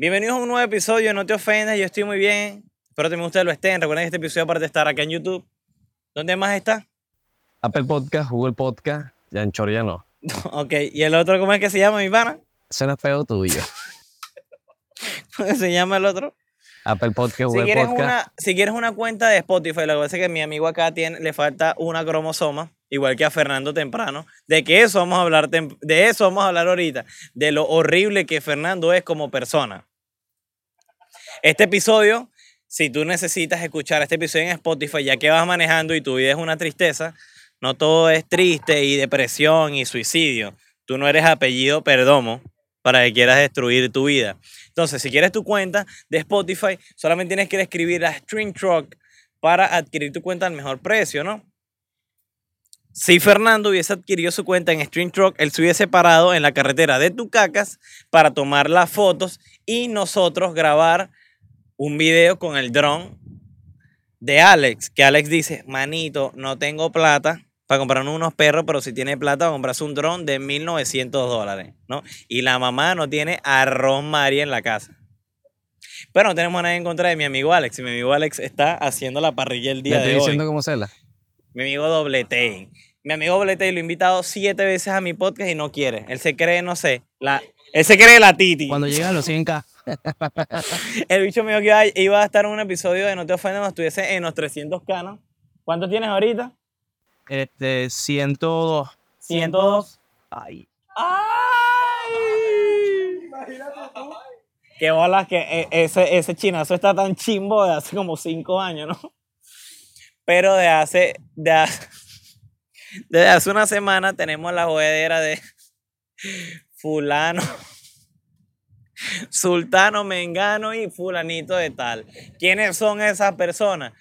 Bienvenidos a un nuevo episodio, no te ofendas, yo estoy muy bien. Espero que ustedes lo estén. Recuerden que este episodio, aparte de estar acá en YouTube, ¿dónde más está? Apple Podcast, Google Podcast, ya en Chor ya no. ok, ¿y el otro cómo es que se llama, mi pana? Suena feo tuyo. ¿Cómo se llama el otro? Apple Podcast, Si Google quieres, Podcast. una, si quieres una cuenta de Spotify, lo que pasa es que mi amigo acá tiene, le falta una cromosoma, igual que a Fernando Temprano. De que eso vamos a hablar, de eso vamos a hablar ahorita, de lo horrible que Fernando es como persona. Este episodio, si tú necesitas escuchar este episodio en Spotify, ya que vas manejando y tu vida es una tristeza, no todo es triste y depresión y suicidio. Tú no eres apellido Perdomo para que quieras destruir tu vida. Entonces, si quieres tu cuenta de Spotify, solamente tienes que escribir a String Truck para adquirir tu cuenta al mejor precio, ¿no? Si Fernando hubiese adquirido su cuenta en String Truck, él se hubiese parado en la carretera de Tucacas para tomar las fotos y nosotros grabar un video con el dron de Alex, que Alex dice, manito, no tengo plata para comprarnos unos perros, pero si tiene plata para comprarse un dron de 1.900 dólares, ¿no? Y la mamá no tiene arroz María en la casa. Pero no tenemos nada en contra de mi amigo Alex. Y mi amigo Alex está haciendo la parrilla el día estoy de hoy. diciendo cómo serla. Mi amigo Dobletey. Mi amigo Dobletey lo he invitado siete veces a mi podcast y no quiere. Él se cree, no sé, la, él se cree la Titi. Cuando llega a los 100k, El bicho mío que iba, iba a estar en un episodio de No te ofendas cuando estuviese en los 300 canos. ¿Cuánto tienes ahorita? este, 102. 102. Ay. ¡Ay! Qué bolas que eh, ese, ese chinazo está tan chimbo de hace como cinco años, ¿no? Pero de hace, de hace, desde hace una semana tenemos la jodedera de fulano, sultano, mengano y fulanito de tal. ¿Quiénes son esas personas?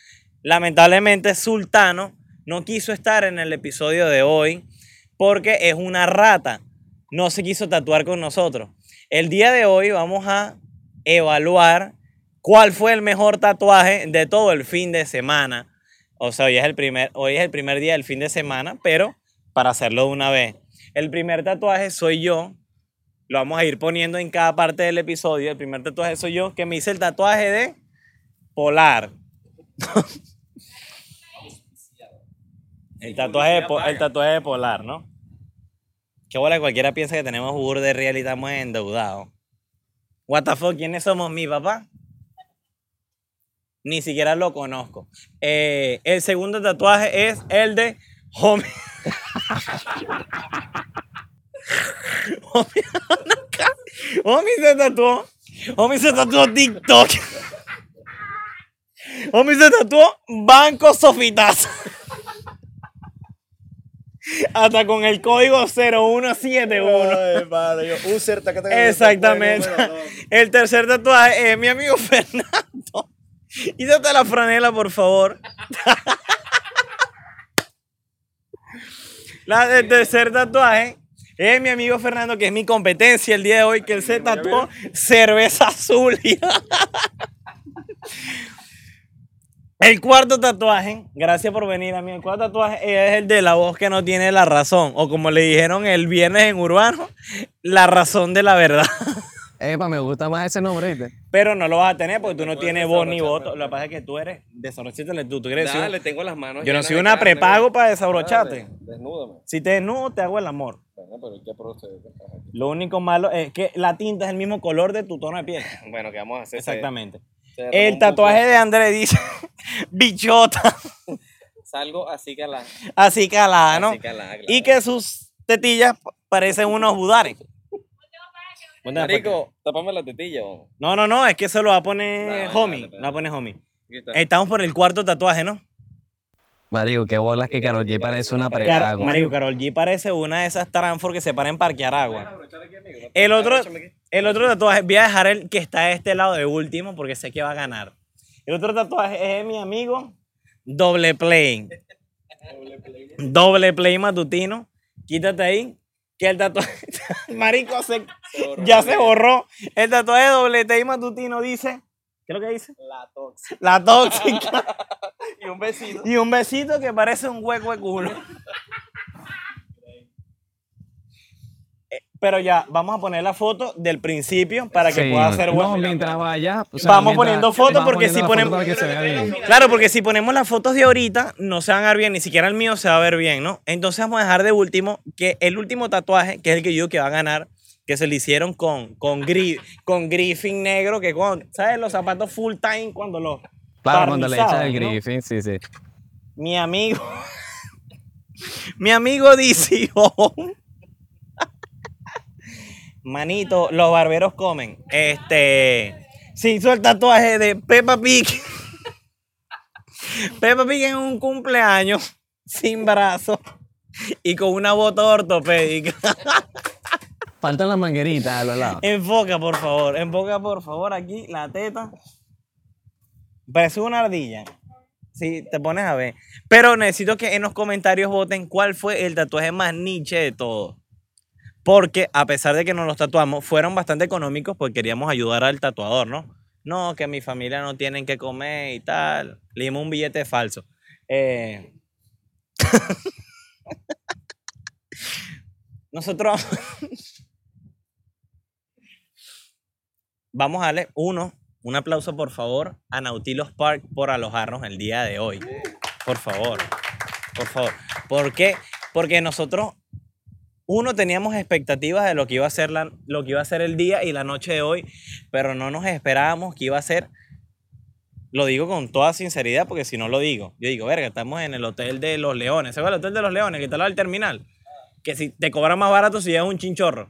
Lamentablemente sultano no quiso estar en el episodio de hoy porque es una rata. No se quiso tatuar con nosotros. El día de hoy vamos a evaluar cuál fue el mejor tatuaje de todo el fin de semana. O sea, hoy es el primer, hoy es el primer día del fin de semana, pero para hacerlo de una vez. El primer tatuaje soy yo. Lo vamos a ir poniendo en cada parte del episodio. El primer tatuaje soy yo, que me hice el tatuaje de Polar. el, tatuaje de, el tatuaje de Polar, ¿no? Qué bola, cualquiera piensa que tenemos burro de real y estamos endeudados. What the fuck, ¿quiénes somos? ¿Mi papá? Ni siquiera lo conozco. Eh, el segundo tatuaje es el de Homie. Homie, Homie se tatuó. Homie se tatuó TikTok. Homie se tatuó Banco Sofitazo. Hasta con el código 0171. Ay, padre, yo, user, taca, Exactamente. El tercer tatuaje es mi amigo Fernando. Quítate la franela, por favor. La, el tercer tatuaje es mi amigo Fernando, que es mi competencia el día de hoy, que él se tatuó cerveza azul. El cuarto tatuaje, gracias por venir a mí. El cuarto tatuaje es el de la voz que no tiene la razón. O como le dijeron el viernes en Urbano, la razón de la verdad. Epa, me gusta más ese nombre, ¿viste? Pero no lo vas a tener porque tú no tienes voz ni voto. Lo que pasa es que tú eres desabrochátele tú. Tú quieres Dale, decir- tengo las manos. Yo no soy una carne, prepago para desabrocharte. Desnúdame. Si te desnudo, te hago el amor. Bueno, pero ¿qué procede? Lo único malo es que la tinta es el mismo color de tu tono de piel. Bueno, ¿qué vamos a hacer? Exactamente. Se- se El tatuaje de André dice bichota. Salgo así que la. así calada, ¿no? Así calada, claro. Y que sus tetillas parecen unos budares. Marico, tapame la tetilla, vamos. No, no, no, es que eso lo va a poner homie. Lo va a poner homie. Aquí está. Estamos por el cuarto tatuaje, ¿no? Marico, qué bolas que Karol G parece una Car- prepago. Marico, Carol G parece una de esas Tranfor que se para en Parque Aragua. El otro, el otro tatuaje, voy a dejar el que está de este lado de último porque sé que va a ganar. El otro tatuaje es de mi amigo Doble Play. Doble Play matutino. Quítate ahí. Que el tatuaje. Marico, se- ya se borró. El tatuaje de Doble Play matutino dice. ¿Qué es lo que dice? La tóxica. La tóxica. Y un besito. y un besito que parece un hueco de culo. Eh, pero ya, vamos a poner la foto del principio para que Sí, pueda ser no, bueno. mientras vaya. o sea, Vamos mientras- poniendo fotos porque si ponemos- foto para que se vea bien. Claro, porque si ponemos las fotos de ahorita, no se van a ver bien, ni siquiera el mío se va a ver bien, ¿no? Entonces vamos a dejar de último que el último tatuaje, que es el que yo que va a ganar, que se le hicieron con, con, gri- con griffin negro, que con, ¿sabes? Los zapatos full time cuando los. Claro, cuando le echas el ¿no? griffin, sí, sí. Mi amigo. mi amigo dice. Manito, los barberos comen. Este. Se hizo el tatuaje de Peppa Pig. Peppa Pig en un cumpleaños sin brazo y con una bota ortopédica. Faltan las mangueritas a los lados. Enfoca, por favor. Enfoca, por favor, aquí la teta. Parece una ardilla. Si te pones a ver. Pero necesito que en los comentarios voten cuál fue el tatuaje más niche de todos. Porque a pesar de que nos los tatuamos, fueron bastante económicos porque queríamos ayudar al tatuador, ¿no? No, que mi familia no tienen que comer y tal. Le dimos un billete falso. Eh, Nosotros vamos a darle uno, un aplauso por favor a Nautilus Park por alojarnos el día de hoy. Por favor, por favor. ¿Por qué? Porque nosotros, uno, teníamos expectativas de lo que iba a ser, la- lo que iba a ser el día y la noche de hoy, pero no nos esperábamos que iba a ser, lo digo con toda sinceridad porque si no lo digo, yo digo, verga, estamos en el Hotel de los Leones, ¿sabes el Hotel de los Leones que está al lado del terminal? Que si te cobran más barato si llevas un chinchorro.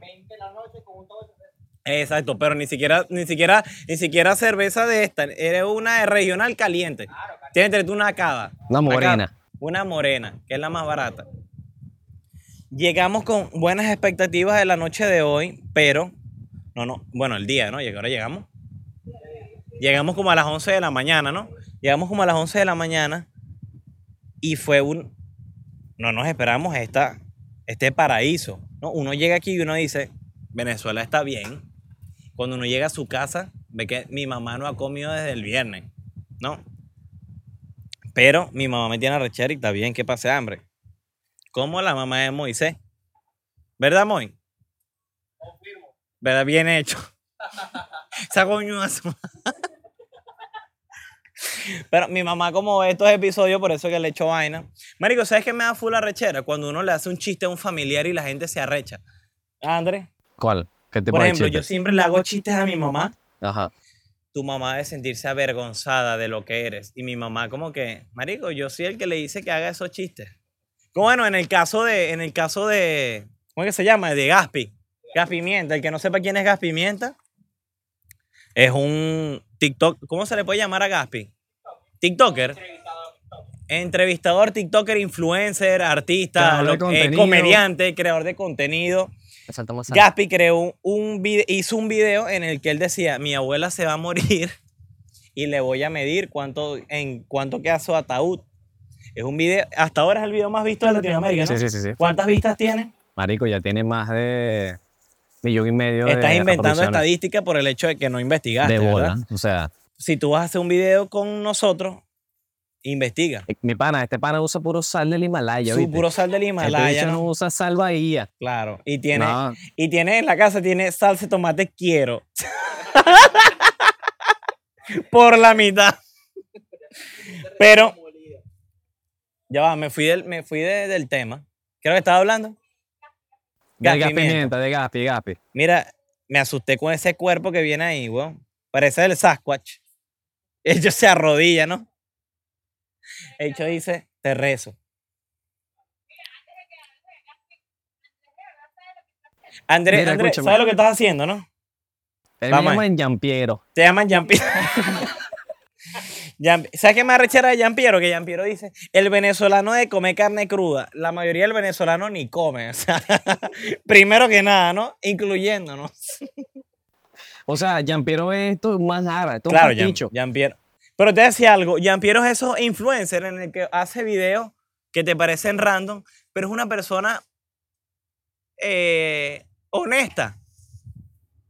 Exacto, pero ni siquiera, ni siquiera, ni siquiera cerveza de esta. Eres una regional caliente. Tienes que tener una cava. Una morena. Una morena, que es la más barata. Llegamos con buenas expectativas de la noche de hoy, pero no, no, bueno, el día, ¿no? Ahora llegamos. Llegamos como a las 11 de la mañana, ¿no? Llegamos como a las 11 de la mañana y fue un no nos esperamos esta este paraíso, ¿no? Uno llega aquí y uno dice, Venezuela está bien. Cuando uno llega a su casa, ve que mi mamá no ha comido desde el viernes, ¿no? Pero mi mamá me tiene arrechera y está bien que pase hambre. Como la mamá de Moisés. ¿Verdad, Moy? ¿Verdad? Bien hecho. Pero mi mamá, como ve estos episodios, por eso que le echo vaina. Marico, ¿sabes qué me da full arrechera? Cuando uno le hace un chiste a un familiar y la gente se arrecha. André, ¿Cuál? ¿Qué tipo por ejemplo, yo siempre le hago chistes a mi mamá. Ajá. Tu mamá debe sentirse avergonzada de lo que eres. Y mi mamá como que, marico, yo soy el que le dice que haga esos chistes. Bueno, en el caso de, en el caso de, ¿cómo es que se llama? De Gaspi. Gas Pimienta. El que no sepa quién es Gas Pimienta, es un TikTok, ¿cómo se le puede llamar a Gaspi? TikToker. Entrevistador, TikToker, influencer, artista, Creador de lo- eh, contenido. comediante, creador de contenido. Saltamos Gaspi creó un, un vide- hizo un video en el que él decía, mi abuela se va a morir y le voy a medir cuánto, en cuánto queda su ataúd. Es un video, hasta ahora es el video más visto de Latinoamérica, ¿no? Sí, sí, sí, sí. ¿Cuántas vistas tiene? Marico, ya tiene más de millón y medio Estás de inventando reproducciones. estadística por el hecho de que no investigaste, de bola. ¿verdad? O sea, Si tú vas a hacer un video con nosotros, investiga. eh, mi pana, este pana usa puro sal del Himalaya. Su ¿viste? puro sal del Este Himalaya, bicho ¿no? no usa sal Bahía. Claro. Y tiene, No, y tiene en la casa, tiene salsa de tomate quiero. Por la mitad. Pero, ya va, me fui del, me fui de- del tema. Creo que estaba hablando. de Gas gas pimienta. pimienta, de Gaspi, Gaspi. Mira, me asusté con ese cuerpo que viene ahí, weón. Parece el Sasquatch. Ellos se arrodilla, ¿no? Hecho dice, te rezo. Andrés, Mira, escúchame. ¿sabes lo que estás haciendo, no? Él Vamos me ahí. llama en Yampiero. Te llaman Jean-Pierre. ¿Sabes qué me arrechera de Jean-Pierre? Que Jean-Pierre dice, el venezolano de comer carne cruda. La mayoría del venezolano ni come. O sea, primero que nada, ¿no? Incluyéndonos. O sea, Yampiero es esto más nada. Esto es Claro, pasticho. Jean-Pierre. Pero te decía algo, Jean-Pierre es esos influencer en el que hace videos que te parecen random, pero es una persona eh, honesta.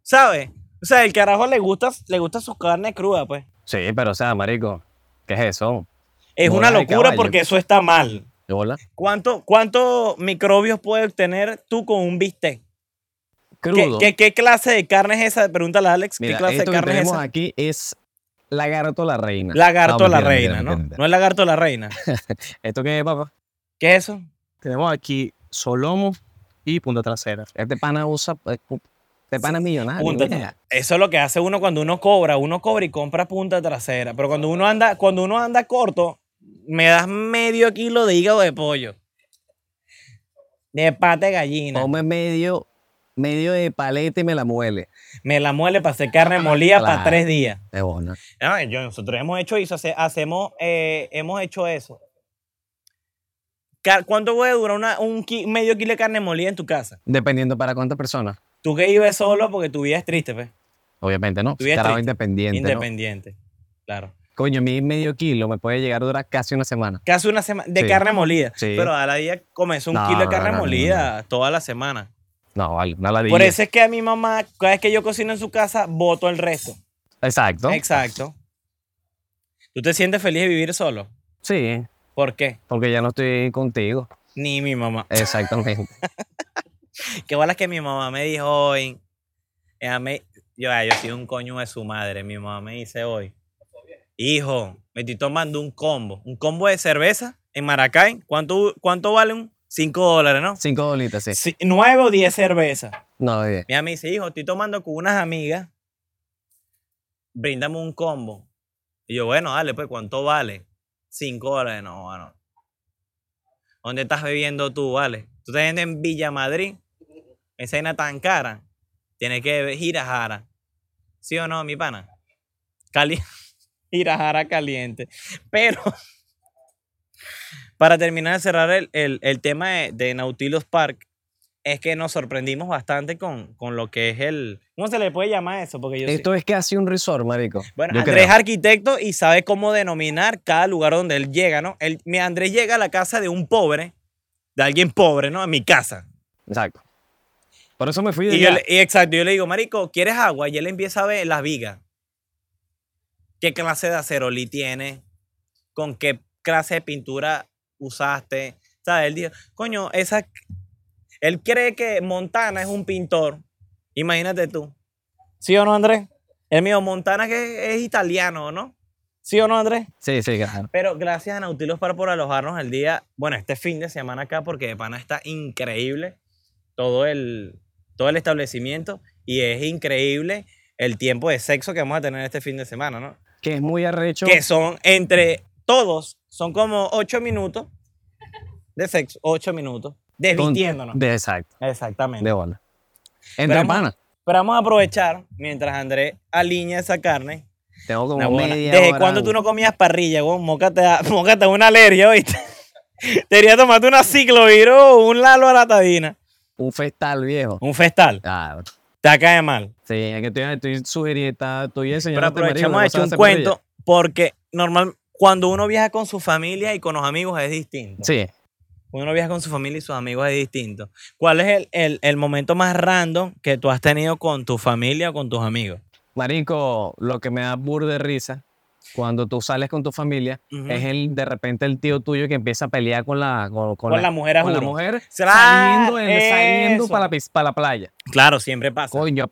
¿Sabes? O sea, el carajo le gusta, le gusta su carne cruda, pues. Sí, pero o sea, marico, ¿qué es eso? Es Bola una de locura porque eso está mal. ¿De? ¿Cuánto, ¿Cuántos microbios puedes obtener tú con un bistec? ¿Qué, crudo. qué, qué clase de carne es esa? Pregúntale a Alex. Mira, ¿Qué clase de esto que carne es tenemos esa? aquí es lagarto la reina. Lagarto No, la mentira, reina, mentira, ¿no? mentira. No es lagarto la reina. ¿Esto qué es, papá? ¿Qué es eso? Tenemos aquí solomo y punta trasera. Este pana usa... Este pana es millonario. Punta mira. Eso es lo que hace uno cuando uno cobra. Uno cobra y compra punta trasera. Pero cuando uno anda, cuando uno anda corto, me das medio kilo de hígado de pollo. De pata de gallina. Come medio, medio de paleta y me la muele. Me la muele para hacer carne molida para tres días. Es yo- nosotros hemos hecho eso, hace- hacemos, eh, hemos hecho eso. ¿Cuánto puede durar una- un ki- medio kilo de carne molida en tu casa? Dependiendo para cuántas personas. Tú que vives solo porque tu vida es triste, pues. Obviamente no. Tu vida es independiente. ¿no? Independiente. Claro. Coño, mí medio kilo me puede llegar a durar casi una semana. Casi una semana de Sí. carne molida. Sí. Pero a la día comes un No, kilo de carne no, molida toda la semana. No, vale, una ladilla. Por eso es que a mi mamá, cada vez que yo cocino en su casa, voto el resto. Exacto. Exacto. ¿Tú te sientes feliz de vivir solo? Sí, ¿Por qué? porque ya no estoy contigo. Ni mi mamá. Exactamente. Qué bolas que mi mamá me dijo hoy. Ella me- yo, ay, yo soy un coño de su madre. Mi mamá me dice hoy. Hijo, me estoy tomando un combo. Un combo de cerveza en Maracay. ¿Cuánto, cuánto vale un? 5 dólares, ¿no? Cinco dolitas, sí. Sí, nueve o 10 cervezas. No, bien. Mi mamá me dice, hijo, estoy tomando con unas amigas. Bríndame un combo. Y yo, bueno, dale, pues, ¿cuánto vale? 5 dólares. No, bueno. ¿Dónde estás bebiendo tú, vale? Tú estás en Villa Madrid. Esa vaina tan cara. Tienes que ir a Jara. ¿Sí o no, mi pana? Cali ir a Jara caliente. Pero, para terminar de cerrar el, el- el tema de, de Nautilus Park, es que nos sorprendimos bastante con, con lo que es el... ¿Cómo se le puede llamar eso? Porque yo sí- Esto es casi un resort, marico. bueno, Andrés es arquitecto y sabe cómo denominar cada lugar donde él llega, ¿no? Él, mi Andrés llega a la casa de un pobre, de alguien pobre, ¿no? A mi casa. Exacto. Por eso me fui de Y yo allá. le, y exacto, yo le digo, marico, ¿quieres agua? Y él empieza a ver las vigas. ¿Qué clase de acerolí tiene? ¿Con qué clase de pintura usaste? ¿Sabes? Él dijo, coño, esa... Él cree que Montana es un pintor. Imagínate tú. ¿Sí o no, Andrés? Él me dijo, Montana que es italiano, ¿no? ¿Sí o no, Andrés? Sí, sí, claro. Pero gracias a Nautilus Par por alojarnos el día, bueno, este fin de semana acá, porque de pana está increíble todo el, todo el establecimiento y es increíble el tiempo de sexo que vamos a tener este fin de semana, ¿no? Que es muy arrecho. Que son entre todos, son como ocho minutos de sexo, ocho minutos, con- desvistiéndonos. De, exacto. Exactamente. De bola. Entre panas. Pero vamos a aprovechar, mientras Andrés alinea esa carne. Tengo como Una media ¿Desde hora. cuándo tú no comías parrilla, güey? Mócate, mócate una alergia, ¿oíste? Deberías tomarte una cicloviro o un lalo a la tadina. Un festal viejo. Un festal. Claro. Te cae mal. Sí, es que estoy, estoy sugiriendo, estoy enseñando. Pero aprovechamos a echar un cuento porque normal, cuando uno viaja con su familia y con los amigos es distinto. Sí. Cuando uno viaja con su familia y sus amigos es distinto. ¿Cuál es el, el- el momento más random que tú has tenido con tu familia o con tus amigos? Marico, lo que me da bur de risa cuando tú sales con tu familia es el de repente el tío tuyo que empieza a pelear con la con, con Con la mujer con la mujer saliendo, en- saliendo para, la, para la playa. Claro, siempre pasa. Coño,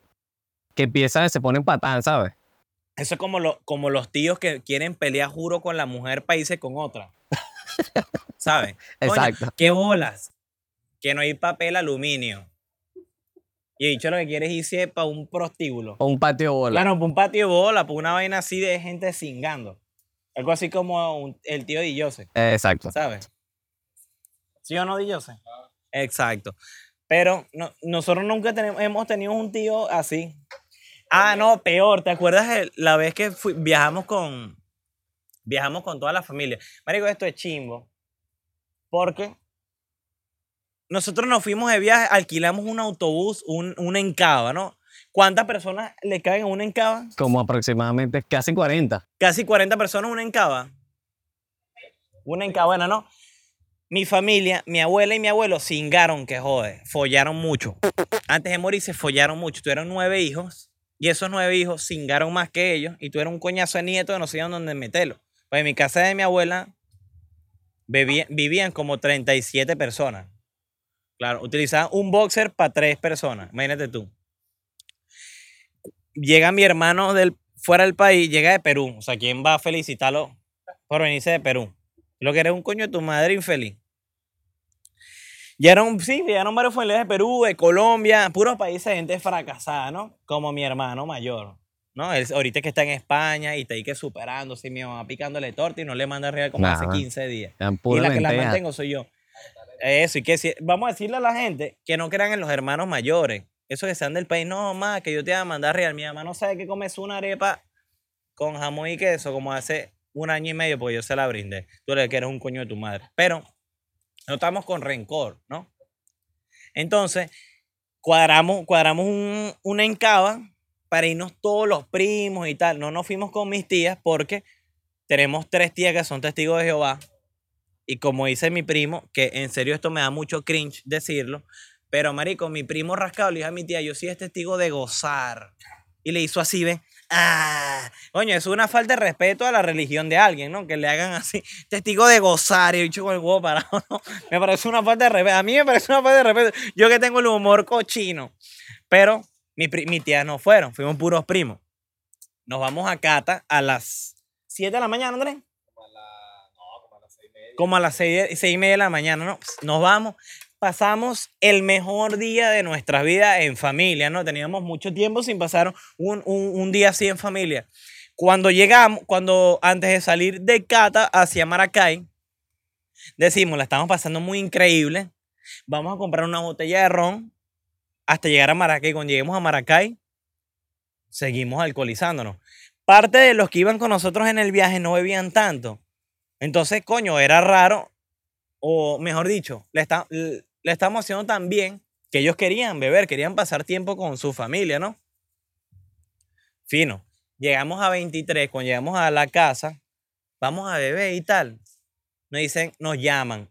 que empieza, se ponen patán, ¿sabes? Eso es como, lo, como los tíos que quieren pelear juro con la mujer para irse con otra. ¿Sabes? Coño, Exacto. ¿Qué bolas? Que no hay papel aluminio. Y dicho lo que quieres irse para un prostíbulo. O un patio de bola. Claro, para un patio de bola, para una vaina así de gente cingando. Algo así como un- el tío de Jose, Eh, Exacto. ¿sabes? ¿Sí o no, Di Jose? Exacto. Pero no- nosotros nunca tenemos, hemos tenido un tío así. Ah, no, peor. ¿Te acuerdas el- la vez que fui- viajamos con viajamos con toda la familia? Marico, esto es chimbo. Porque nosotros nos fuimos de viaje, alquilamos un autobús, un, un encaba, ¿no? ¿Cuántas personas le caen en un encaba? Como aproximadamente casi 40. Casi 40 personas una encaba. Una encaba, bueno, ¿no? Mi familia, mi abuela y mi abuelo cingaron que jode, follaron mucho. Antes de morir se follaron mucho. Tuvieron nueve hijos y esos nueve hijos cingaron más que ellos y tuvieron un coñazo de nietos que no sabían dónde meterlo. Pues en mi casa de mi abuela bebía- vivían como 37 personas. Claro, utilizaban un boxer para tres personas. Imagínate tú. llega mi hermano del, fuera del país, llega de Perú. O sea, ¿quién va a felicitarlo por venirse de Perú? Lo que eres un coño de tu madre infeliz. Llegaron, sí, llegaron varios familiares de Perú, de Colombia, puros países de gente fracasada, ¿no? Como mi hermano mayor, ¿no? Él ahorita que está en España y está ahí que superándose, mi mamá picándole torta y no le manda real como hace Nah. 15 días. Y la que la mantengo soy yo. Eso, y que si, vamos a decirle a la gente que no crean en los hermanos mayores. Eso que sean del país, no, más que yo te voy a mandar real. Mi mamá no sabe que comes una arepa con jamón y queso como hace un año y medio, porque yo se la brindé. Tú le que eres un coño de tu madre. Pero no estamos con rencor, ¿no? Entonces, cuadramos, cuadramos un, una encaba para irnos todos los primos y tal. No nos fuimos con mis tías porque tenemos tres tías que son testigos de Jehová. Y como dice mi primo, que en serio esto me da mucho cringe decirlo, pero marico, mi primo rascado le dijo a mi tía, yo sí es testigo de gozar. Y le hizo así, ¿ven? Ah, coño, es una falta de respeto a la religión de alguien, ¿no? Que le hagan así, testigo de gozar y el bicho con el huevo parado, ¿no? Me parece una falta de respeto. A mí me parece una falta de respeto. Yo que tengo el humor cochino. Pero mi, mi tía no fueron, fuimos puros primos. Nos vamos a Cata a las 7 de la mañana, Andrés. Como a las 6, y media de la mañana, ¿no? Nos vamos. Pasamos el mejor día de nuestras vidas en familia, ¿no? Teníamos mucho tiempo sin pasar un, un- un día así en familia. Cuando llegamos, cuando antes de salir de Cata hacia Maracay, decimos, la estamos pasando muy increíble. Vamos a comprar una botella de ron hasta llegar a Maracay. Cuando lleguemos a Maracay, seguimos alcoholizándonos. Parte de los que iban con nosotros en el viaje no bebían tanto. Entonces, coño, era raro, o mejor dicho, le, está, le estamos haciendo tan bien que ellos querían beber, querían pasar tiempo con su familia, ¿no? Fino. Llegamos a 23, cuando llegamos a la casa, vamos a beber y tal. Nos dicen, nos llaman.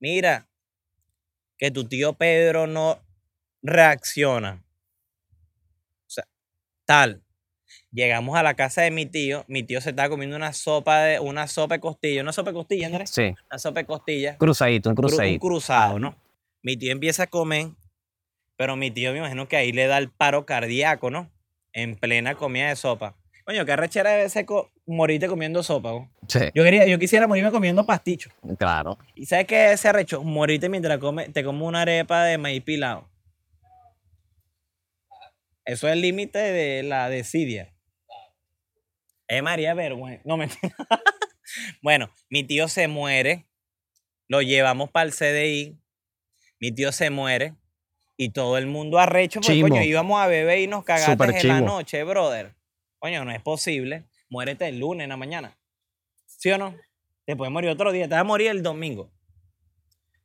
Mira, que tu tío Pedro no reacciona. O sea, tal. Llegamos a la casa de mi tío. Mi tío se estaba comiendo una sopa de una sopa de costilla. Una sopa de costilla, Andrés. Sí, Una sopa de costilla. cruzadito, un cru- un cruzadito. cruzado, ¿no? Mi tío empieza a comer, pero mi tío me imagino que ahí le da el paro cardíaco, ¿no? En plena comida de sopa. Coño, qué arrechera debe ser morirte comiendo sopa, ¿no? Sí, Yo, quería, yo quisiera morirme comiendo pasticho. claro. ¿Y sabes qué es ese arrecho? Morirte mientras come, te comes una arepa de maíz pilado. Eso es el límite de la desidia. Eh, María Vergüenza. No, mentira. bueno, mi tío se muere. Lo llevamos para el CDI. Mi tío se muere. Y todo el mundo arrecho, porque Chimo. coño, íbamos a beber y nos cagaste en la noche, brother. Coño, no es posible. Muérete el lunes en la mañana. ¿Sí o no? Te puedes morir otro día. Te vas a morir el domingo.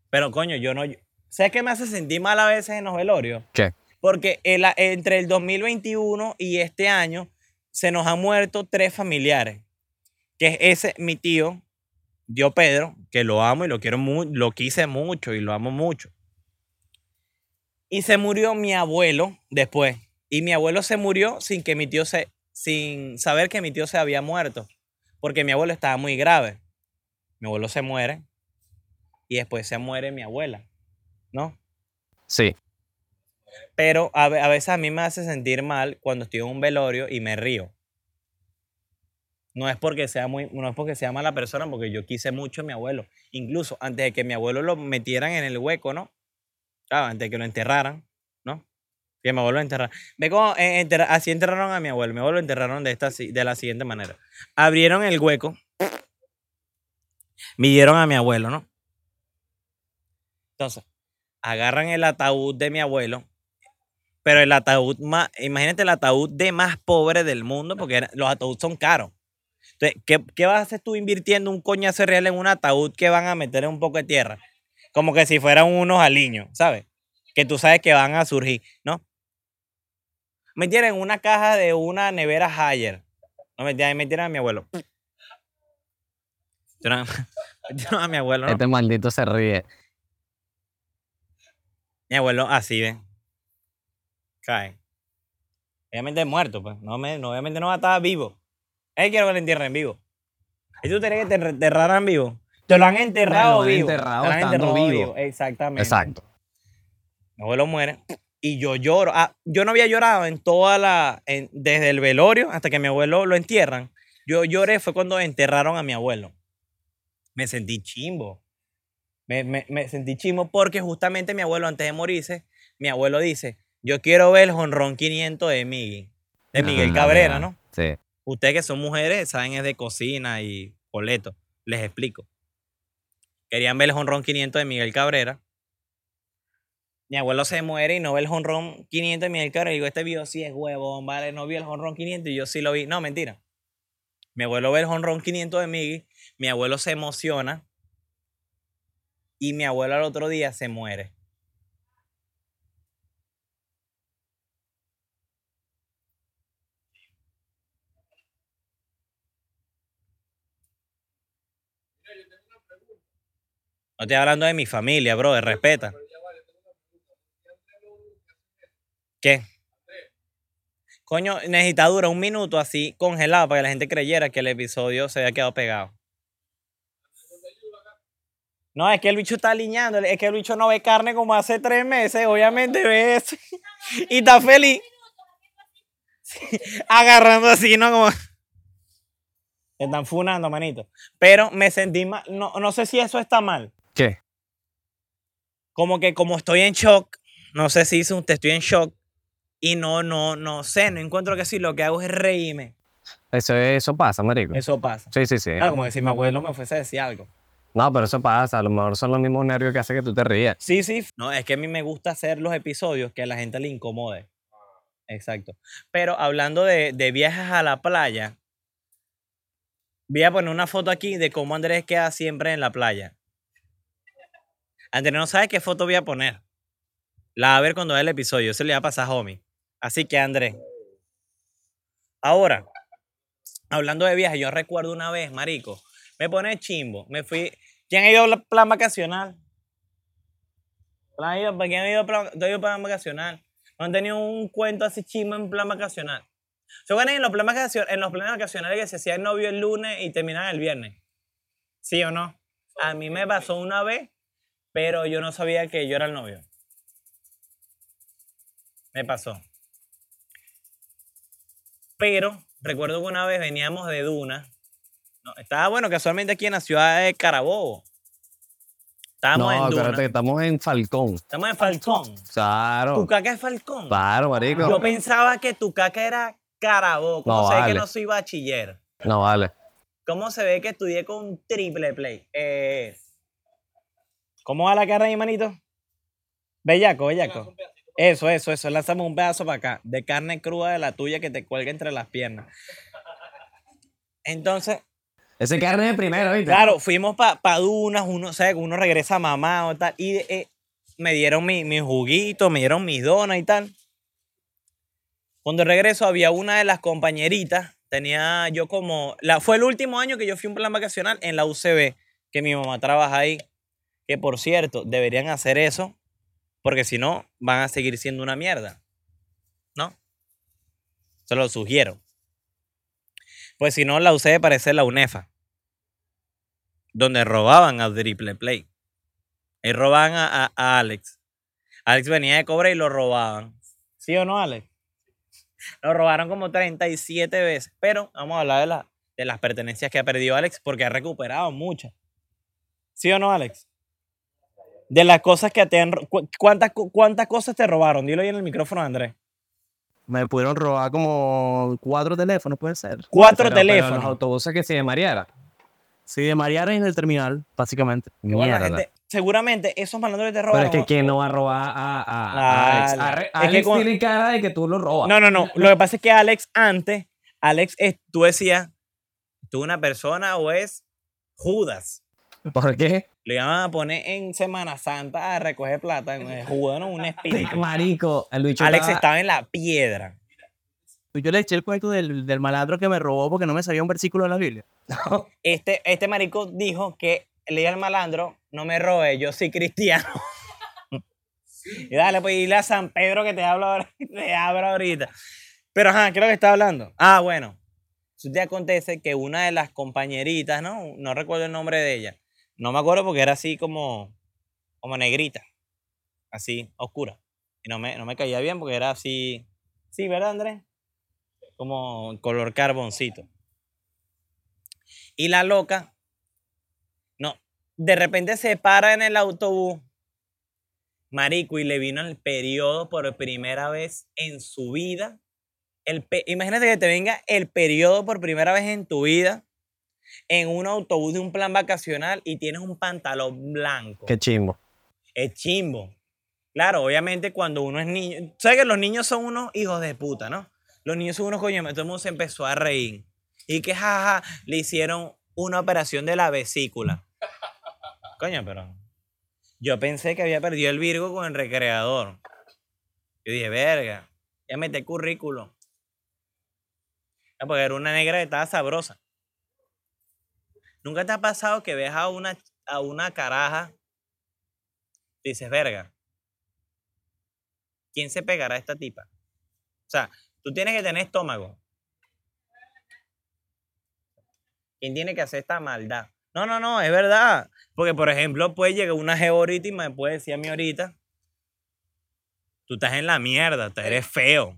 Pero coño, yo no. ¿Sabes qué me hace sentir mal a veces en los velorios? ¿Qué? Porque el- entre el 2021 y este año se nos han muerto tres familiares. Que es ese, mi tío, Dio Pedro, que lo amo y lo quiero mucho, lo quise mucho y lo amo mucho. Y se murió mi abuelo después. Y mi abuelo se murió sin que mi tío se, sin saber que mi tío se había muerto. Porque mi abuelo estaba muy grave. Mi abuelo se muere. Y después se muere mi abuela. ¿No? Sí, Pero a, a veces a mí me hace sentir mal cuando estoy en un velorio y me río. No es porque sea muy, no es porque sea mala persona, porque yo quise mucho a mi abuelo. Incluso antes de que mi abuelo lo metieran en el hueco, ¿no? Claro, antes de que lo enterraran, ¿no? Que mi abuelo lo enterraran. Ve cómo eh, enterra- así enterraron a mi abuelo. Mi abuelo lo enterraron de, esta, de la siguiente manera. Abrieron el hueco. Midieron a mi abuelo, ¿no? Entonces, agarran el ataúd de mi abuelo, pero el ataúd más, imagínate el ataúd de más pobre del mundo, porque era- los ataúdes son caros. Entonces, ¿qué, qué vas a hacer tú invirtiendo un coñazo real en un ataúd que van a meter en un poco de tierra? Como que si fueran unos aliños, ¿sabes? Que tú sabes que van a surgir, ¿no? Metieron en una caja de una nevera Haier. No metieron, metieron a mi abuelo. Metieron, metieron a mi abuelo, ¿no? este maldito se ríe. Mi abuelo así, ¿ven? Cae. Obviamente muerto, pues. No me, no, obviamente no va a estar vivo. Él quiero que lo entierren vivo. ¿Y tú querías que te enterraran vivo? Te lo han enterrado han vivo. enterrado Te lo han enterrado vivo. Exactamente. Exacto. Mi abuelo muere. Y yo lloro. Ah, yo no había llorado en toda la. en- desde el velorio hasta que mi abuelo lo entierran. Yo lloré fue cuando enterraron a mi abuelo. Me sentí chimbo. Me, me- me sentí chimbo porque justamente mi abuelo, antes de morirse, mi abuelo dice: Yo quiero ver el honrón 500 de Miguel. De Miguel Cabrera. ¿no? Sí. Ustedes que son mujeres saben es de cocina y boleto. Les explico. Querían ver el honrón 500 de Miguel Cabrera. Mi abuelo se muere y no ve el honrón 500 de Miguel Cabrera. Y digo, este video sí es huevón, vale, no vi el honrón 500 y yo sí lo vi. No, mentira. Mi abuelo ve el honrón 500 de Miguel, mi abuelo se emociona y mi abuelo al otro día se muere. No estoy hablando de mi familia, bro, de respeta. ¿Qué? Coño, necesita dura un minuto así congelado para que la gente creyera que el episodio se había quedado pegado. No, es que el bicho está aliñando, es que el bicho no ve carne como hace tres meses, obviamente ve eso. Y está feliz. Agarrando así, ¿no? Como... Están funando, manito. Pero me sentí mal, no, no sé si eso está mal. ¿Qué? Como que como estoy en shock, no sé si dice usted, estoy en shock, y no, no, no sé, no encuentro que sí, lo que hago es reírme. Eso, eso pasa, marico. Eso pasa. Sí, sí, sí. Claro, como si mi abuelo me fuese a decir algo. No, pero eso pasa. A lo mejor son los mismos nervios que hacen que tú te rías. Sí, sí. No, es que a mí me gusta hacer los episodios que a la gente le incomode. Exacto. Pero hablando de, de viajes a la playa, voy a poner una foto aquí de cómo Andrés queda siempre en la playa. Andrés no sabe qué foto voy a poner. La va a ver cuando vea el episodio. Se le va a pasar a Homie. Así que Andrés. Ahora, hablando de viajes, yo recuerdo una vez, marico, me pone chimbo. Me fui. ¿Quién ha ido a plan vacacional? ¿Quién ha ido, ¿quién ido a plan, vacacional? ¿No han tenido un cuento así chimbo en plan vacacional? ¿Se acuerdan en los planes vacacionales, en los planes vacacionales que se hacía el novio el lunes y terminaban el viernes? ¿Sí o no? A mí me pasó una vez, pero yo no sabía que yo era el novio. Me pasó. Pero recuerdo que una vez veníamos de Duna. No, estaba bueno, casualmente aquí en la ciudad de Carabobo. Estábamos no, en Duna. que estamos en Falcón. Estamos en Falcón. Claro. ¿Tu caca es Falcón? Claro, marico. Yo pensaba que tu caca era Carabobo. ¿Cómo No, se ve que vale. no soy bachiller? No, vale. ¿Cómo se ve que estudié con triple play? Eh, ¿Cómo va la carne ahí, manito? Bellaco, bellaco. Eso, eso, eso. Lánzame un pedazo para acá. De carne cruda de la tuya que te cuelga entre las piernas. Entonces, Ese carne de primero, ¿viste? claro, fuimos para pa Dunas, uno, ¿sabes? Uno regresa mamado y tal. Y eh, me dieron mi, mi juguito, me dieron mis donas y tal. Cuando regreso había una de las compañeritas, tenía yo como, la, fue el último año que yo fui a un plan vacacional en la UCB, que mi mamá trabaja ahí, que por cierto, deberían hacer eso, porque si no, van a seguir siendo una mierda, ¿no? Se lo sugiero. Pues si no, la UCB parece la UNEFA, donde robaban a Triple Play. Y robaban a, a- a Alex. Alex venía de cobra y lo robaban. ¿Sí o no, Alex? Lo robaron como 37 veces. Pero vamos a hablar de, la- de las pertenencias que ha perdido Alex porque ha recuperado muchas. ¿Sí o no, Alex? De las cosas que te han... cu- ¿Cuántas, cu- ¿Cuántas cosas te robaron? Dilo ahí en el micrófono, Andrés. Me pudieron robar como cuatro teléfonos, puede ser. Cuatro Pero- pero teléfonos. los autobuses que se de Mariara. Sí, de Mariara en el terminal, básicamente. Que bueno, la Mierda. gente- seguramente esos malandros te Pero robaron. es que ¿quién no va a robar a, a- a Alex? Alex tiene cara de que tú lo robas. No, no, no. Lo que pasa es que Alex antes, Alex, es- tú decías, tú una persona o es Judas. ¿Por qué? Le iban a poner en Semana Santa a recoger plata. eh, ¿no? Un espíritu. Marico, el bicho Alex estaba- estaba en la piedra. Yo le eché el cuento del, del malandro que me robó porque no me sabía un versículo de la Biblia. Este, este marico dijo que le dijo al malandro, no me robe, yo soy cristiano. y dale, pues dile a San Pedro que te habla ahora, te habla ahorita. Pero ajá, ¿qué es lo que está hablando? Ah, bueno. Te acontece que una de las compañeritas, ¿no? No recuerdo el nombre de ella. No me acuerdo porque era así como, como negrita. Así, oscura. Y no me, no me caía bien porque era así. Sí, ¿verdad, Andrés? Como color carboncito. Y la loca, no, de repente se para en el autobús, marico, y le vino el periodo por primera vez en su vida. El Imagínate que te venga el periodo por primera vez en tu vida en un autobús de un plan vacacional y tienes un pantalón blanco. Qué chimbo. Es chimbo. Claro, obviamente cuando uno es niño. ¿Sabes que los niños son unos hijos de puta, no? Los niños son unos coño, todo el mundo se empezó a reír. Y que jaja, le hicieron una operación de la vesícula. Coño, pero. Yo pensé que había perdido el Virgo con el recreador. Yo dije, verga, ya metí currículo. Ah, Porque era una negra que estaba sabrosa. ¿Nunca te ha pasado que ves a una, a una caraja y dices, verga, ¿quién se pegará a esta tipa? O sea, tú tienes que tener estómago. ¿Quién tiene que hacer esta maldad? No, no, no, es verdad. Porque, por ejemplo, puede llegar una jeva ahorita y me puede decir a mí ahorita, tú estás en la mierda, tú eres feo.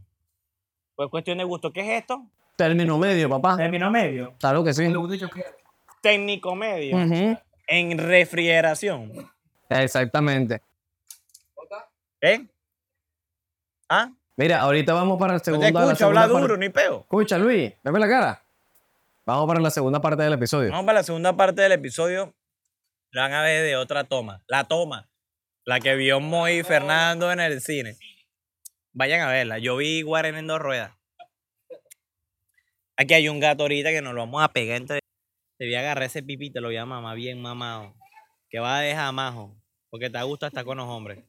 Pues cuestión de gusto, ¿qué es esto? Término medio, papá. Término medio. Claro que sí. Técnico medio Ujú. en refrigeración. Exactamente. ¿Eh? ¿Ah? Mira, ahorita vamos para el No segundo. te la escucho, habla duro, ni peo. Escucha, Luis, veme la cara. Vamos para la segunda parte del episodio. Vamos para la segunda parte del episodio. La van a ver de otra toma. La toma. La que vio Moy y Fernando en el cine. Vayan a verla. Yo vi Guaren en dos ruedas. Aquí hay un gato ahorita que nos lo vamos a pegar entre. Te voy a agarrar ese pipí te lo voy a mamar bien mamado. Que va a dejar majo. Porque te gusta estar con los hombres.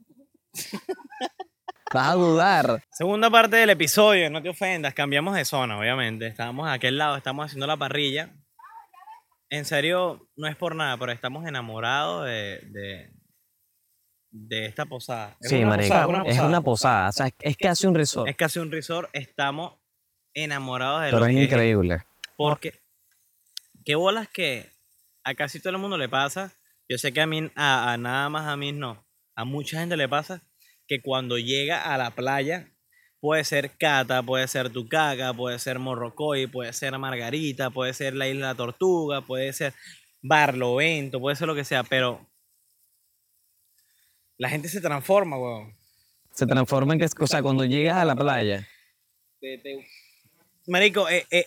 Vas a dudar. Segunda parte del episodio, no te ofendas, cambiamos de zona, obviamente. Estábamos a aquel lado, estamos haciendo la parrilla. En serio, no es por nada, pero estamos enamorados de, de, de esta posada. Es Sí, una Es una posada. O sea, es- casi un resort. Es casi un resort, estamos enamorados de Pero lo es que increíble. Porque, qué bolas que a casi todo el mundo le pasa. Yo sé que a mí, a, a nada más a mí no. A mucha gente le pasa que cuando llega a la playa, puede ser Cata, puede ser Tucaca, puede ser Morrocoy, puede ser Margarita, puede ser la Isla Tortuga, puede ser Barlovento, puede ser lo que sea, pero la gente se transforma, weón. Se transforma en que, o sea, cuando llegas a la playa, Marico, eh, eh,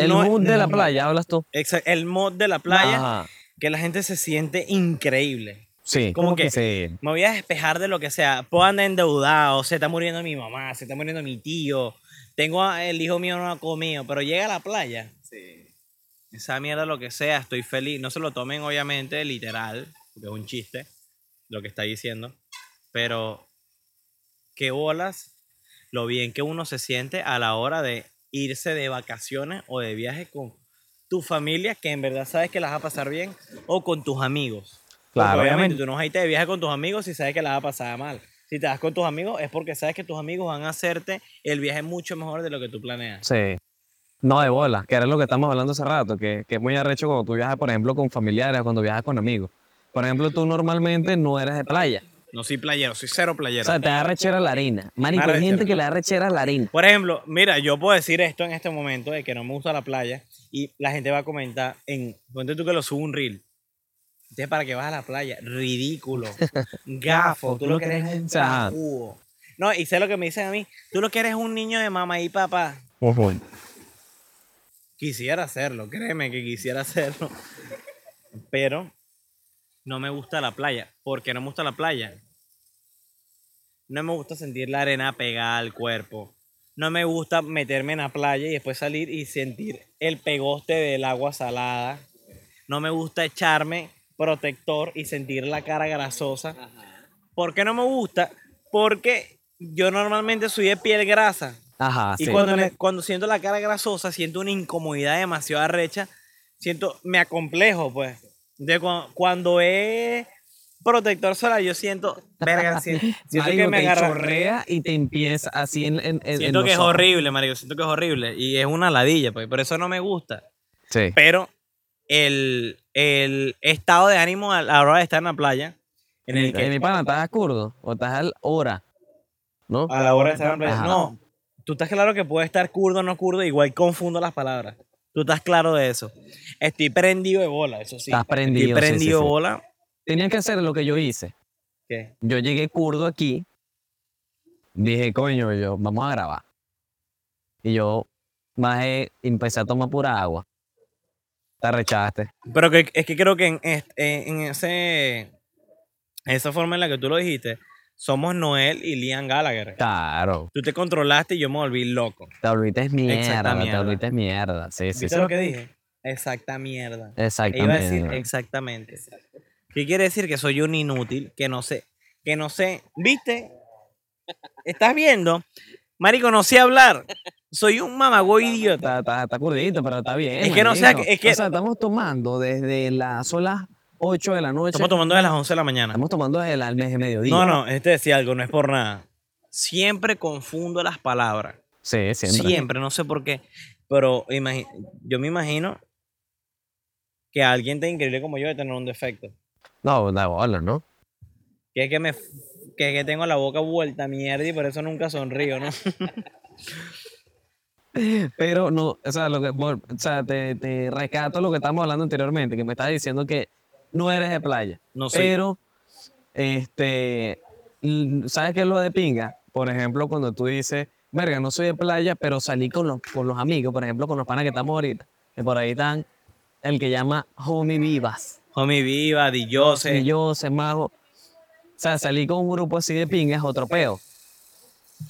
el no- mood de la playa, hablas tú. Exa- el mod de la playa, Ajá. que la gente se siente increíble. Sí. Como que- Sí. Me voy a despejar de lo que sea. Puedo andar endeudado, se está muriendo mi mamá, se está muriendo mi tío. Tengo a- el hijo mío no ha comido, pero llega a la playa. Esa mierda, lo que sea, estoy feliz. No se lo tomen, obviamente, literal, porque es un chiste lo que está diciendo. Pero, qué bolas lo bien que uno se siente a la hora de irse de vacaciones o de viaje con tu familia, que en verdad sabes que la vas a pasar bien, o con tus amigos. Claro. obviamente tú no vas a irte de viaje con tus amigos si sabes que la vas a pasar mal. Si te vas con tus amigos es porque sabes que tus amigos van a hacerte el viaje mucho mejor de lo que tú planeas. Sí. No de bola, que era lo que estamos hablando hace rato, que, que es muy arrecho cuando tú viajas, por ejemplo, con familiares, o cuando viajas con amigos. Por ejemplo, tú normalmente no eres de playa. No soy playero, soy cero O playero. sea, te da rechera la harina. Marico, hay gente que le da rechera la harina. Por ejemplo, mira, yo puedo decir esto en este momento de que no me gusta la playa y la gente va a comentar en, ponte tú que lo subo un reel. Entonces, ¿para qué vas a la playa? Ridículo. Gafo. Tú lo que eres un. No, y sé lo que me dicen a mí. Tú lo que eres un niño de mamá y papá. Quisiera hacerlo, créeme que quisiera hacerlo. Pero no me gusta la playa. ¿Por qué no me gusta la playa? No me gusta sentir la arena pegada al cuerpo. No me gusta meterme en la playa y después salir y sentir el pegoste del agua salada. No me gusta echarme protector y sentir la cara grasosa. ¿Por qué no me gusta? Porque yo normalmente soy de piel grasa. Ajá, Y sí. cuando, le- cuando siento la cara grasosa, siento una incomodidad demasiado arrecha. Siento, me acomplejo, pues. De cuando es protector solar, yo siento, verga, si- siento, Marico, que me agarra. chorrea y te empieza así en, en, en- en Siento los que es ojos. horrible, marico. Siento que es horrible. Y es una ladilla, pues. Por eso no me gusta. Sí. Pero el, el estado de ánimo a la hora de estar en la playa, en el Eh, que mi pana, ¿estás kurdo? ¿O estás al hora? ¿no? A la hora de estar en la playa. Ajá. No, tú estás claro que puede estar kurdo o no kurdo, igual confundo las palabras. Tú estás claro de eso. Estoy prendido de bola, eso sí. Estás prendido, Estoy sí, sí, prendido de sí. bola. Tenían que hacer lo que yo hice. ¿Qué? Yo llegué kurdo aquí. Dije, coño, yo, vamos a grabar. Y yo bajé empecé a tomar pura agua. Te arrechaste. Pero que, es que creo que en, en ese, esa forma en la que tú lo dijiste, somos Noel y Liam Gallagher. Claro. Tú te controlaste y yo me volví loco. Te volviste mierda, Exacta te mierda. volviste mierda. Sí, sí, ¿Viste sí. lo que dije? Exacta mierda. Iba a Exactamente. decir exactamente. ¿Qué quiere decir? Que soy un inútil, que no sé, que no sé. ¿Viste? ¿Estás viendo? Marico, no sé hablar. Soy un mamagüey idiota. Está, está, está curdito, pero está bien. Es que no sé, es que- O sea, estamos tomando desde las son las 8 de la noche. Estamos tomando desde las 11 de la mañana. Estamos tomando desde el mes de mediodía. No, no, este decía algo, no es por nada. Siempre confundo las palabras. Sí, siempre. Siempre, no sé por qué. Pero yo me imagino que alguien tan increíble como yo debe tener un defecto. No, da bola, ¿no? Que es que me que, que tengo la boca vuelta a mierda y por eso nunca sonrío, ¿no? Pero no, o sea, lo que, o sea te, te rescato lo que estamos hablando anteriormente, que me estás diciendo que no eres de playa. No sé. Pero, este, ¿sabes qué es lo de pinga? Por ejemplo, cuando tú dices, verga, no soy de playa, pero salí con los, con los amigos, por ejemplo, con los panas que estamos ahorita, que por ahí están el que llama Homie Vivas. Homie Viva, Di Jose. Y yo, se mago. O sea, salí con un grupo así de pingas, es otro peo.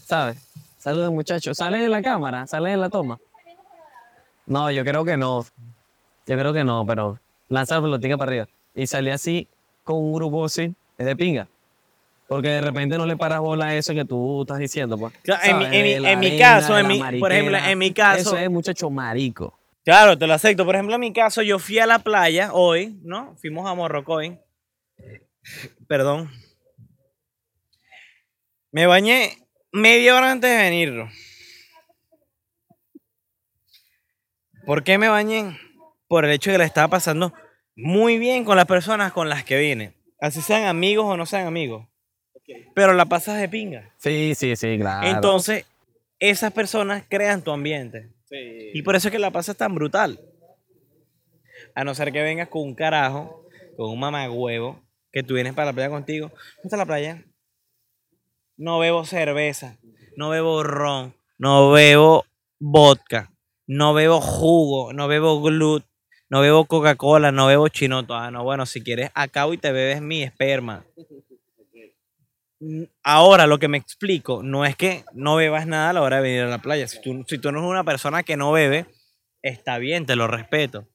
¿Sabes? Saludos, muchachos. ¿Salen en la cámara? ¿Salen en la toma? No, yo creo que no. Yo creo que no, pero lanza la pelotica para arriba. Y salí así con un grupo así, es de pinga. Porque de repente no le paras bola a eso que tú estás diciendo, pues. Claro, en mi- caso, en mi- por ejemplo, en mi caso- Eso es muchacho marico. Claro, te lo acepto. Por ejemplo, en mi caso, yo fui a la playa hoy, ¿no? Fuimos a Morrocoy. Perdón. Me bañé media hora antes de venir. ¿Por qué me bañé? Por el hecho de que la estaba pasando muy bien con las personas con las que vine. Así sean amigos o no sean amigos. Pero la pasas de pinga. Sí, sí, sí, claro. Entonces, esas personas crean tu ambiente. Sí. Y por eso es que la pasas tan brutal. A no ser que vengas con un carajo, con un mamagüevo, que tú vienes para la playa contigo. ¿Dónde está la playa? No bebo cerveza, no bebo ron, no bebo vodka, no bebo jugo, no bebo glut, no bebo Coca-Cola, no bebo chinoto. Ah, no, bueno, si quieres acabo y te bebes mi esperma. Ahora lo que me explico no es que no bebas nada a la hora de venir a la playa. Si tú, si tú no eres una persona que no bebe, está bien, te lo respeto.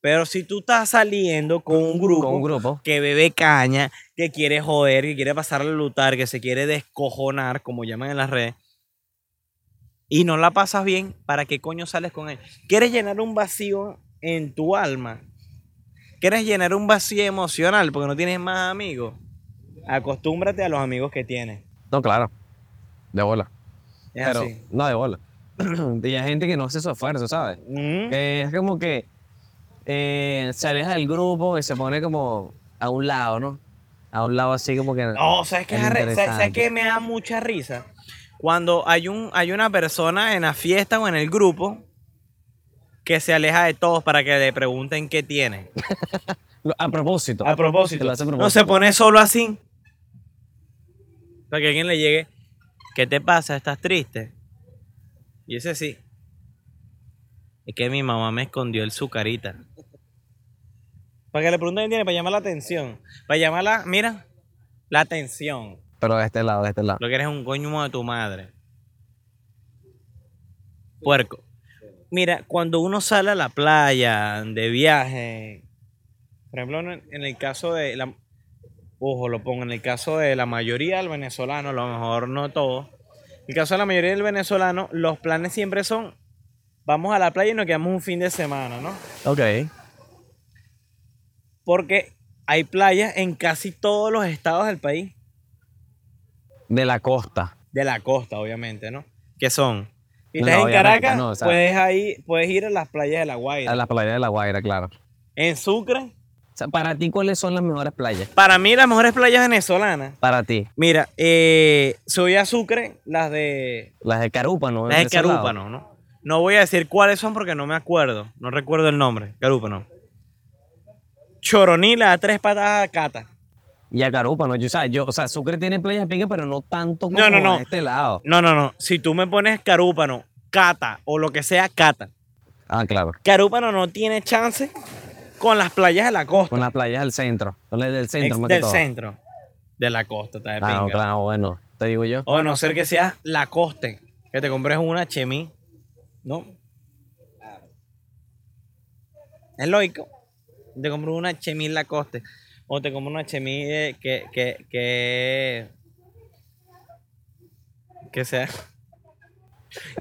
Pero si tú estás saliendo con un grupo, Con un grupo. que bebe caña, que quiere joder, que quiere pasarle a lutar, que se quiere descojonar, como llaman en las redes, y no la pasas bien, ¿para qué coño sales con él? ¿Quieres llenar un vacío en tu alma? ¿Quieres llenar un vacío emocional porque no tienes más amigos? Acostúmbrate a los amigos que tienes. No, claro. De bola. Es Pero, así. no, de bola. y hay gente que no hace su esfuerzo, ¿sabes? Que es como que eh, se aleja del grupo y se pone como a un lado, ¿no? A un lado así como que... No, ¿sabes qué, ¿sabes- ¿sabes qué me da mucha risa? Cuando hay, un, hay una persona en la fiesta o en el grupo que se aleja de todos para que le pregunten qué tiene. A propósito. A propósito, no se pone solo así. Para que alguien le llegue, ¿qué te pasa? ¿Estás triste? Y ese sí. Es que mi mamá me escondió el sucarita. Para que le pregunten qué tiene, para llamar la atención. Para llamar la, mira, la atención. Pero de este lado, de este lado. Lo que eres un coño de tu madre. Puerco. Mira, cuando uno sale a la playa de viaje, por ejemplo, en el caso de la, ojo, lo pongo en el caso de la mayoría del venezolano, a lo mejor no todos. En el caso de la mayoría del venezolano, los planes siempre son, vamos a la playa y nos quedamos un fin de semana, ¿no? Ok. Porque hay playas en casi todos los estados del país. De la costa. de la costa, obviamente, ¿no? Que son. Si No, estás en Caracas, no, o sea- puedes, ahí, puedes ir a las playas de La Guaira. A la playa de La Guaira, claro. En Sucre, O sea, para ti, ¿cuáles son las mejores playas? Para mí, las mejores playas venezolanas. Para ti. Mira, eh, soy a Sucre, las de. Las de Carúpano. Las de. Carúpano, ¿no? No voy a decir cuáles son porque no me acuerdo. No recuerdo el nombre. Carúpano. Choroní, las tres patadas a Cata. Y a Carúpano. Yo, o, sea, yo, o sea, Sucre tiene playas de pinga, pero no tanto como No, no, no. de este lado. No, no, no. Si tú me pones Carúpano, Cata o lo que sea, Cata. Ah, claro. Carúpano no tiene chance con las playas de la costa. Con las playas del centro. Con las del centro, más que del todo. centro. De la costa, está de Ah, no, pinga. claro, bueno. Te digo yo. O a no ser que sea la coste. Que te compres una chemí. ¿No? Es lógico. Te compras una chemí la coste. O te compras una chemí eh, que, que, que. Que sea.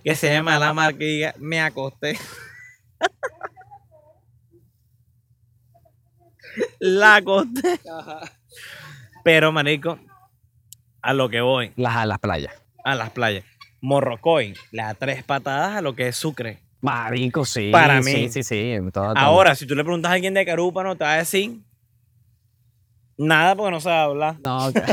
Que se llama la marca y diga, me acosté. la acosté. Pero, marico, a lo que voy Las a las playas. a las playas. Morrocoy, le da tres patadas a lo que es Sucre. Marico, sí. Para mí. Sí, sí, sí. todo- todo. Ahora, si tú le preguntas a alguien de Carúpano, te va a decir nada porque no sabe hablar. No, ok.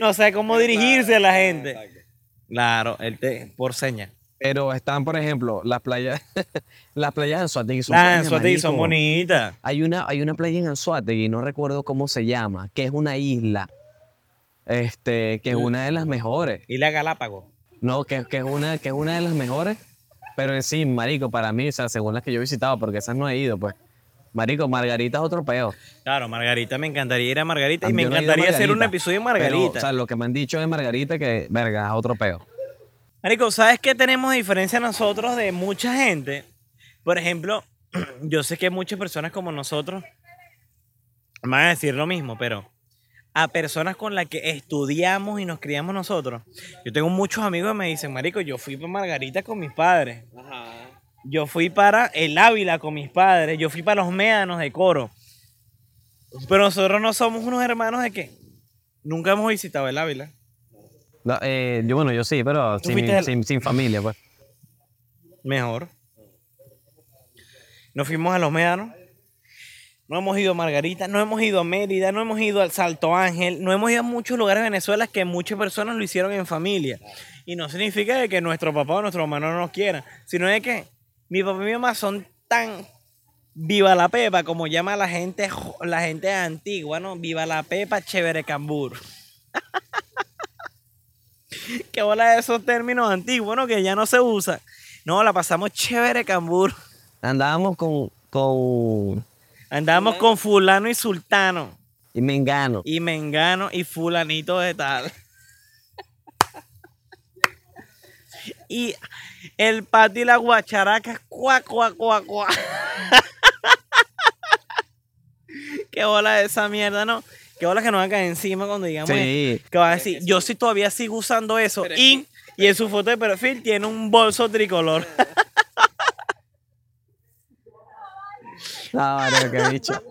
No sabe cómo dirigirse a la gente. Claro, él te, por señas. Pero están, por ejemplo, las playas. las playas de Anzuategui son Las playas, Anzoátegui son bonitas. Hay una, hay una playa en Anzuategui, no recuerdo cómo se llama, que es una isla. Este, que es una de las mejores. Y la Galápagos. No, que, que es una, que es una de las mejores. Pero en sí, marico, para mí, o sea, según las que yo he visitado, porque esas no he ido, pues. Marico, Margarita es otro peo. Claro, Margarita, me encantaría ir a Margarita y me encantaría hacer un episodio de pero, Margarita. o sea, lo que me han dicho de Margarita, que, verga, es otro peo. Marico, ¿sabes qué tenemos de diferencia nosotros de mucha gente? Por ejemplo, yo sé que muchas personas como nosotros van a decir lo mismo, pero a personas con las que estudiamos y nos criamos nosotros, yo tengo muchos amigos que me dicen, Marico, yo fui para Margarita con mis padres, yo fui para el Ávila con mis padres, yo fui para los médanos de coro. Pero nosotros no somos unos hermanos de que nunca hemos visitado el Ávila. No, eh, yo, bueno, yo sí, pero ¿Tú sin, familia, pues. Mejor. Nos fuimos a los médanos. No hemos ido a Margarita, no hemos ido a Mérida, no hemos ido al Salto Ángel, no hemos ido a muchos lugares de Venezuela que muchas personas lo hicieron en familia. Y no significa de que nuestro papá o nuestro hermano no nos quieran, sino de que mi papá y mi mamá son tan viva la pepa, como llama la gente, la gente antigua, ¿no? Viva la pepa, chévere cambur. Qué bola de esos términos antiguos, ¿no? Que ya no se usan. No, la pasamos chévere cambur. Andábamos con, con Andamos con fulano y sultano. y Mengano. Y mengano y fulanito de tal. Y el pati y la guacharaca, cuá, cuá, cuá, cuá. Qué bola de esa mierda, ¿no? Qué bola que nos va a caer encima cuando digamos Sí. que va a decir, yo sí todavía sigo usando eso. Y, y en su foto de perfil tiene un bolso tricolor. No, marico, qué bicho.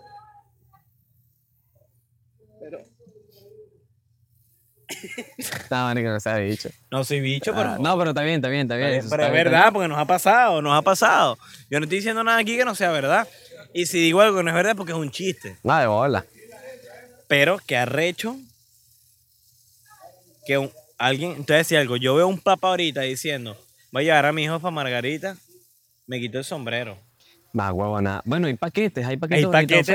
No, no sea bicho. No soy bicho, pero... Ah, no, pero está bien, está bien, está bien. Pero, pero está es bien, verdad, porque nos ha pasado, nos ha pasado. Yo no estoy diciendo nada aquí que no sea verdad. Y si digo algo que no es verdad, es porque es un chiste. bien. No, de bola. Pero que arrecho que un- alguien, entonces si algo, yo veo un papá ahorita diciendo, voy a llevar a mi hijo para Margarita, me quito el sombrero. Más huevo, nada. Bueno, hay paquetes, hay paquetes. Hay paquetes,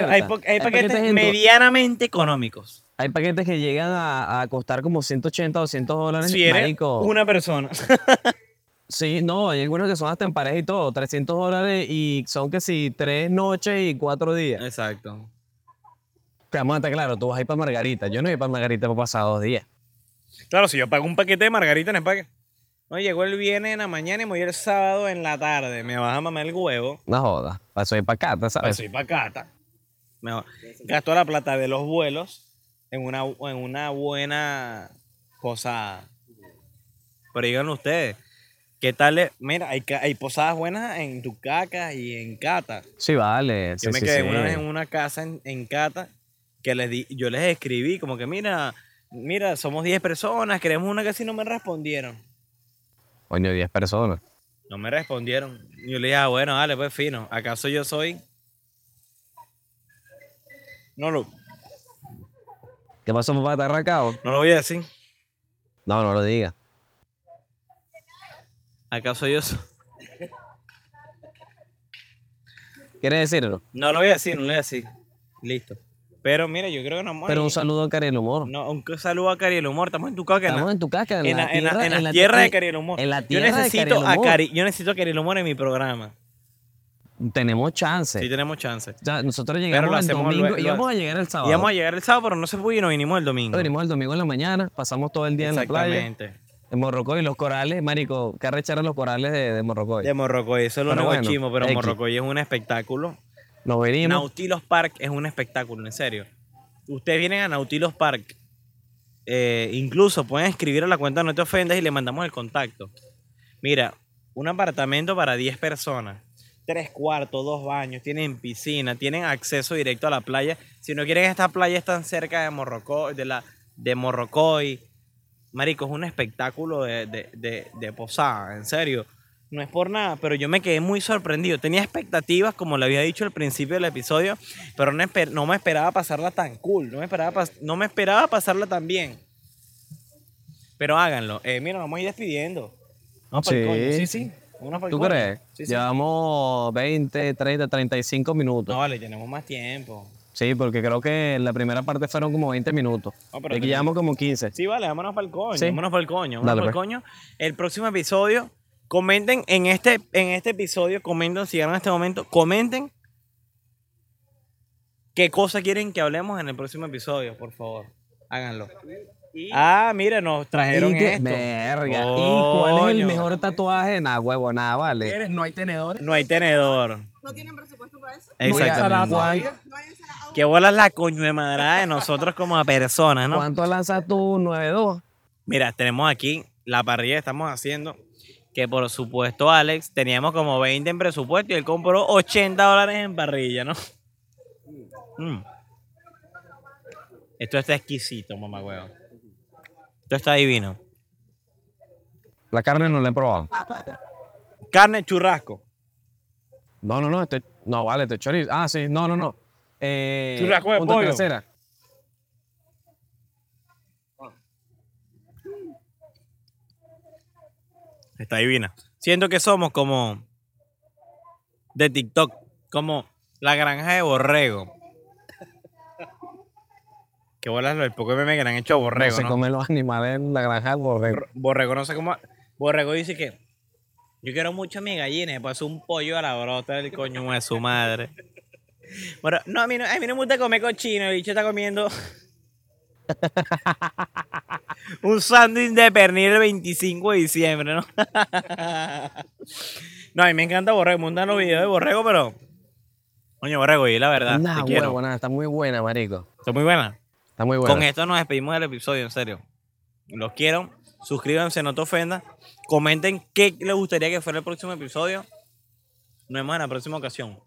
hay, paquetes en- medianamente económicos. Hay paquetes que llegan a, a costar como 180, 200 dólares. Si eres marico. una persona. Sí, no, hay algunos que son hasta en pareja y todo, 300 dólares y son que sí, tres noches y cuatro días. Exacto. Pero vamos a estar claro, tú vas a ir para Margarita. Yo no voy para Margarita para pasar dos días. Claro, si yo pago un paquete de Margarita el paquete. No, llegó el viernes en la mañana y me voy el sábado en la tarde. Me vas a mamar el huevo. No joda. Para acá, Pues ¿sabes? soy pacata. Mejor. Gasto la plata de los vuelos en una, en una buena posada. Pero díganlo ustedes, ¿qué tal? es? Mira, hay, hay posadas buenas en Tucaca y en Cata. Sí, vale. Yo sí, me sí, quedé sí. una vez en una casa en, en Cata que les di, yo les escribí como que mira, mira, somos 10 personas, queremos una que si no me respondieron coño, 10 personas. No me respondieron. Yo le dije, ah, bueno, dale, pues fino. ¿Acaso yo soy? No lo. ¿Qué pasó, papá? ¿Te arrancado? No lo voy a decir. No, no lo diga. ¿Acaso yo soy? ¿Quieres decirlo? No lo voy a decir, no lo voy a decir. Listo. Pero mira, yo creo que nos vamos a Pero un saludo a Cariel Humor. No, un saludo a Cariel Humor. Estamos en tu caca. en la- Estamos en tu casca, en, en la tierra, en la en la tierra de Cariel Humor. En la yo tierra de necesito Cariel a. Cari, yo necesito a Cariel Humor en mi programa. Tenemos chance. Sí, tenemos chance. O sea, nosotros llegamos el domingo y vamos a llegar el sábado. Íbamos a llegar el sábado, pero no se pudo y nos vinimos el domingo. Venimos el domingo en la mañana, pasamos todo el día en la playa. Exactamente. En Morrocoy, los corales, marico, que arrecharon los corales de, de Morrocoy. De Morrocoy, eso es lo único bueno, chimo, pero X. Morrocoy es un espectáculo. Nos venimos. Nautilos Park es un espectáculo, en serio. Ustedes vienen a Nautilos Park. eh, incluso pueden escribir a la cuenta No Te Ofendas y le mandamos el contacto. Mira, un apartamento para 10 personas. Tres cuartos, dos baños, tienen piscina, tienen acceso directo a la playa. Si no quieren esta playa están cerca de Morrocoy, de la de Morrocoy. Marico, es un espectáculo de, de- de- de posada, en serio. No es por nada, pero yo me quedé muy sorprendido. Tenía expectativas, como le había dicho al principio del episodio, pero no, esper- no me esperaba pasarla tan cool. No me esperaba, pas- no me esperaba pasarla tan bien. Pero háganlo. Eh, mira, vamos a ir despidiendo. Vamos Sí. coño. Sí, sí. Vámonos pa'l ¿Tú crees? Sí, sí. Llevamos 20, 30, 35 minutos. No, vale, tenemos más tiempo. Sí, porque creo que la primera parte fueron como 20 minutos. No, pero aquí tenemos- llevamos como 15. Sí, vale, vámonos para el coño. Sí. Vámonos para el coño. Vámonos Dale, pa'l pues. coño. El próximo episodio, comenten en este, en este episodio, comenten, si llegaron a este momento, comenten qué cosa quieren que hablemos en el próximo episodio, por favor. Háganlo. Ah, mira, nos trajeron Y que- esto. Verga. ¿Y cuál es el mejor tatuaje? Nada, huevo, nada, vale. ¿Quieres? No hay tenedores. No hay tenedor. ¿No tienen presupuesto para eso? Exactamente. No hay No hay ensalada. Qué bola la coño de madrada de nosotros como personas, ¿no? ¿Cuánto lanzas tú? 9-2. Mira, tenemos aquí la parrilla que estamos haciendo. Que por supuesto, Alex, teníamos como 20 en presupuesto y él compró 80 dólares en parrilla, ¿no? Mm. Esto está exquisito, mamá huevo. Esto está divino. La carne no la he probado. Carne churrasco. No, no, no. Este, no, vale, este chorizo. Ah, sí, no, no, no. Eh, Churrasco de pollo. trasera. Está divina. Siento que somos como de TikTok, como la granja de borrego. Qué bolas el poco meme que le han hecho a borrego, no se ¿no? comen los animales en la granja del borrego. Borrego no sé cómo. Borrego dice que yo quiero mucho a mi gallina, pues un pollo a la brota del coño de su madre. Bueno, no, a mí no, a mí no me gusta comer cochino, el bicho está comiendo un sándwich de pernil el 25 de diciembre, ¿no? no, a mí me encanta Borrego, me gustan los videos de Borrego, pero... Coño, Borrego, y la verdad, Nah, te quiero. nada, está muy buena, marico. Está muy buena. Está muy buena. Con esto nos despedimos del episodio, en serio. Los quiero. Suscríbanse, no te ofendas. Comenten qué les gustaría que fuera el próximo episodio. Nos vemos en la próxima ocasión.